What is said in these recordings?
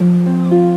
Música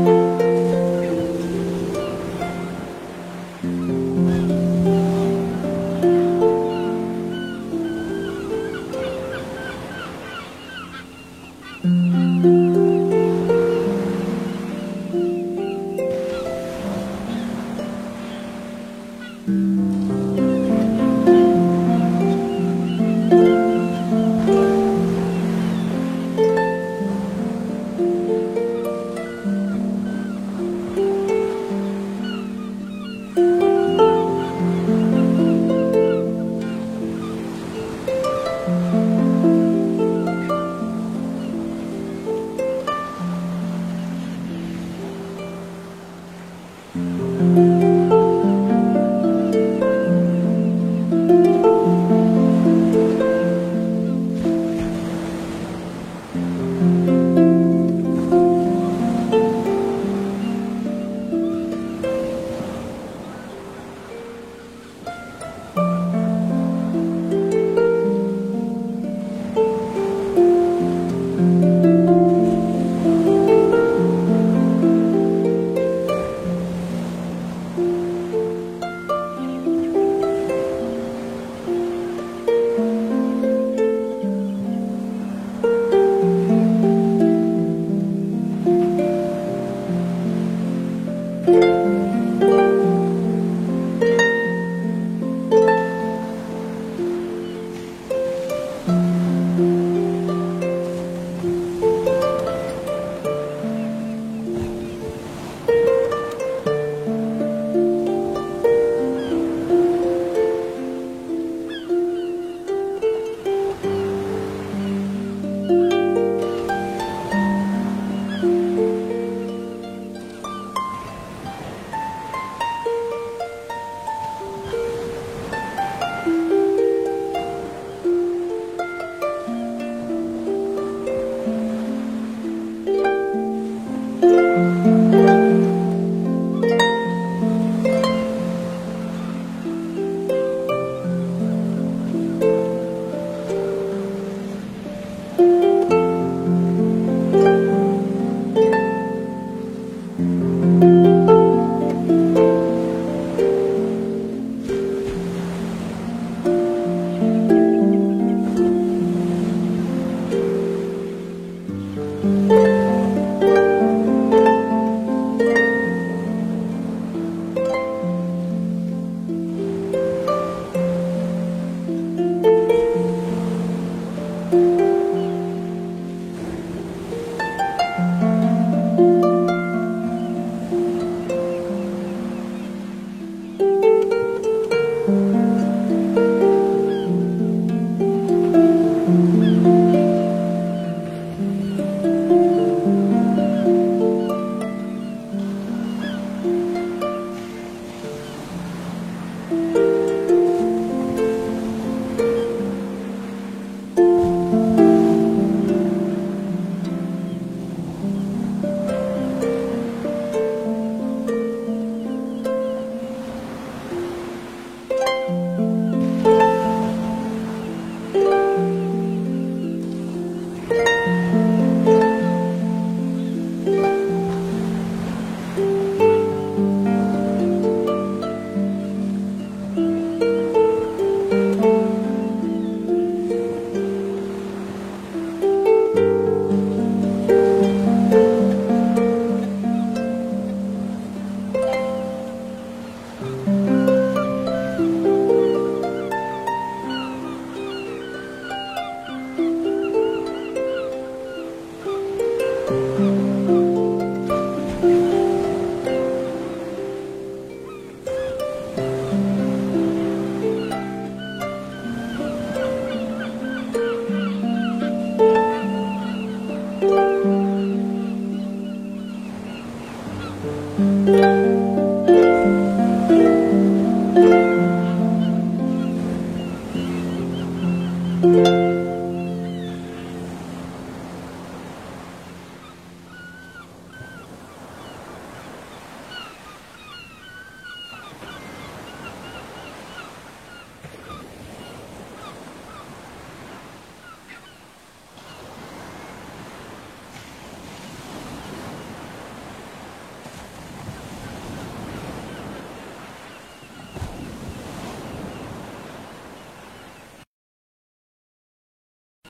Mm-hmm.